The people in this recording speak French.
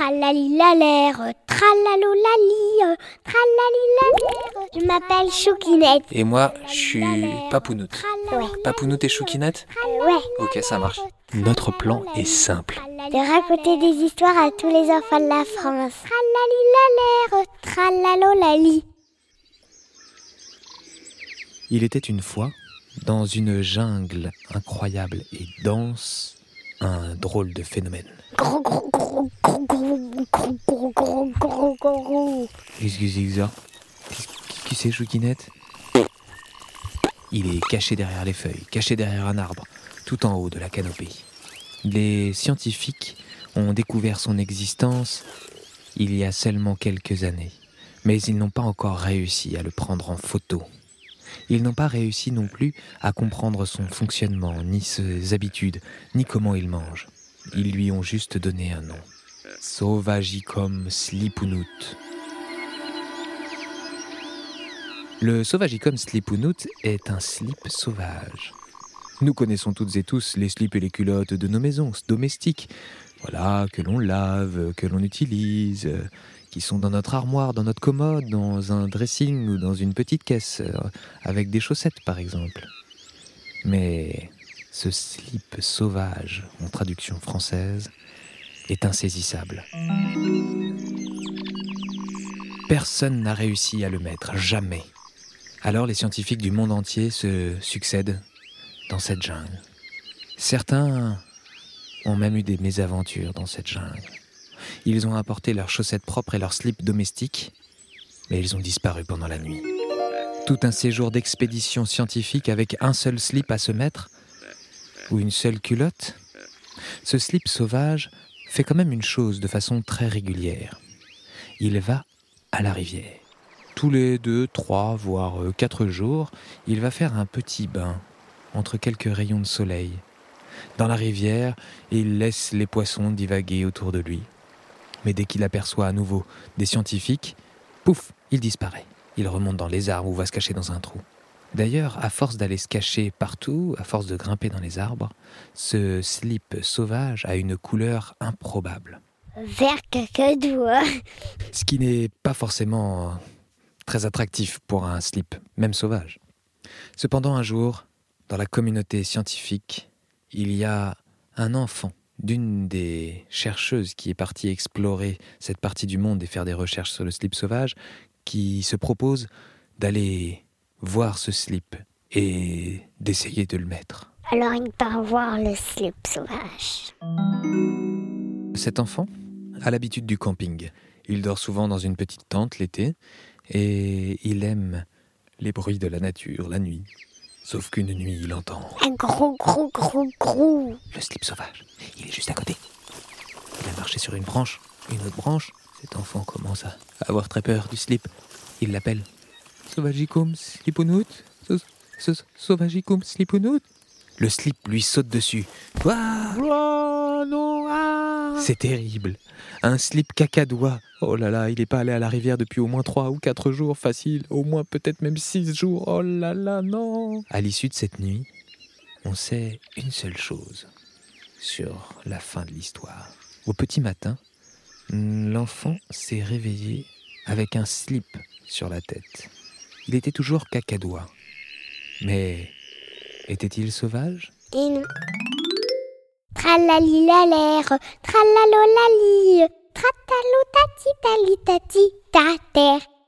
Tralalilalère, tralalolali, tralalilalère. Je m'appelle Choukinette. Et moi, je suis Papounoute. Ouais. Papounoute et Choukinette Ouais. Ok, ça marche. Notre plan est simple. De raconter des histoires à tous les enfants de la France. Tralalilalère, tralalolali. Il était une fois, dans une jungle incroyable et dense, un drôle de phénomène. Qu'est-ce Qui c'est, Chouquinette Il est caché derrière les feuilles, caché derrière un arbre, tout en haut de la canopée. Les scientifiques ont découvert son existence il y a seulement quelques années, mais ils n'ont pas encore réussi à le prendre en photo. Ils n'ont pas réussi non plus à comprendre son fonctionnement, ni ses habitudes, ni comment il mange. Ils lui ont juste donné un nom. Sauvagicum slipunut. Le Sauvagicum slipunut est un slip sauvage. Nous connaissons toutes et tous les slips et les culottes de nos maisons domestiques. Voilà, que l'on lave, que l'on utilise, euh, qui sont dans notre armoire, dans notre commode, dans un dressing ou dans une petite caisse, euh, avec des chaussettes par exemple. Mais ce slip sauvage, en traduction française, est insaisissable. Personne n'a réussi à le mettre, jamais. Alors les scientifiques du monde entier se succèdent dans cette jungle. Certains ont même eu des mésaventures dans cette jungle. Ils ont apporté leurs chaussettes propres et leurs slips domestiques, mais ils ont disparu pendant la nuit. Tout un séjour d'expédition scientifique avec un seul slip à se mettre, ou une seule culotte, ce slip sauvage fait quand même une chose de façon très régulière. Il va à la rivière. Tous les deux, trois, voire euh, quatre jours, il va faire un petit bain entre quelques rayons de soleil. Dans la rivière, il laisse les poissons divaguer autour de lui. Mais dès qu'il aperçoit à nouveau des scientifiques, pouf, il disparaît. Il remonte dans les arbres ou va se cacher dans un trou. D'ailleurs, à force d'aller se cacher partout, à force de grimper dans les arbres, ce slip sauvage a une couleur improbable. Vert cacadois. Ce qui n'est pas forcément très attractif pour un slip, même sauvage. Cependant, un jour, dans la communauté scientifique, il y a un enfant d'une des chercheuses qui est partie explorer cette partie du monde et faire des recherches sur le slip sauvage, qui se propose d'aller voir ce slip et d'essayer de le mettre. Alors il part voir le slip sauvage. Cet enfant a l'habitude du camping. Il dort souvent dans une petite tente l'été et il aime les bruits de la nature la nuit. Sauf qu'une nuit, il entend Un gros, gros, gros, gros. le slip sauvage. Il est juste à côté. Il a marché sur une branche, une autre branche. Cet enfant commence à avoir très peur du slip. Il l'appelle Sauvagicum slipunut Sau- sau- Sauvagicum slipunut Le slip lui saute dessus. C'est terrible. Un slip cacadois. Oh là là, il n'est pas allé à la rivière depuis au moins 3 ou 4 jours, facile. Au moins peut-être même 6 jours. Oh là là, non. À l'issue de cette nuit, on sait une seule chose sur la fin de l'histoire. Au petit matin, l'enfant s'est réveillé avec un slip sur la tête. Il était toujours cacadois. Mais était-il sauvage? Et non. Tralali la l'air, tralalolali, tratalotati tati ta terre.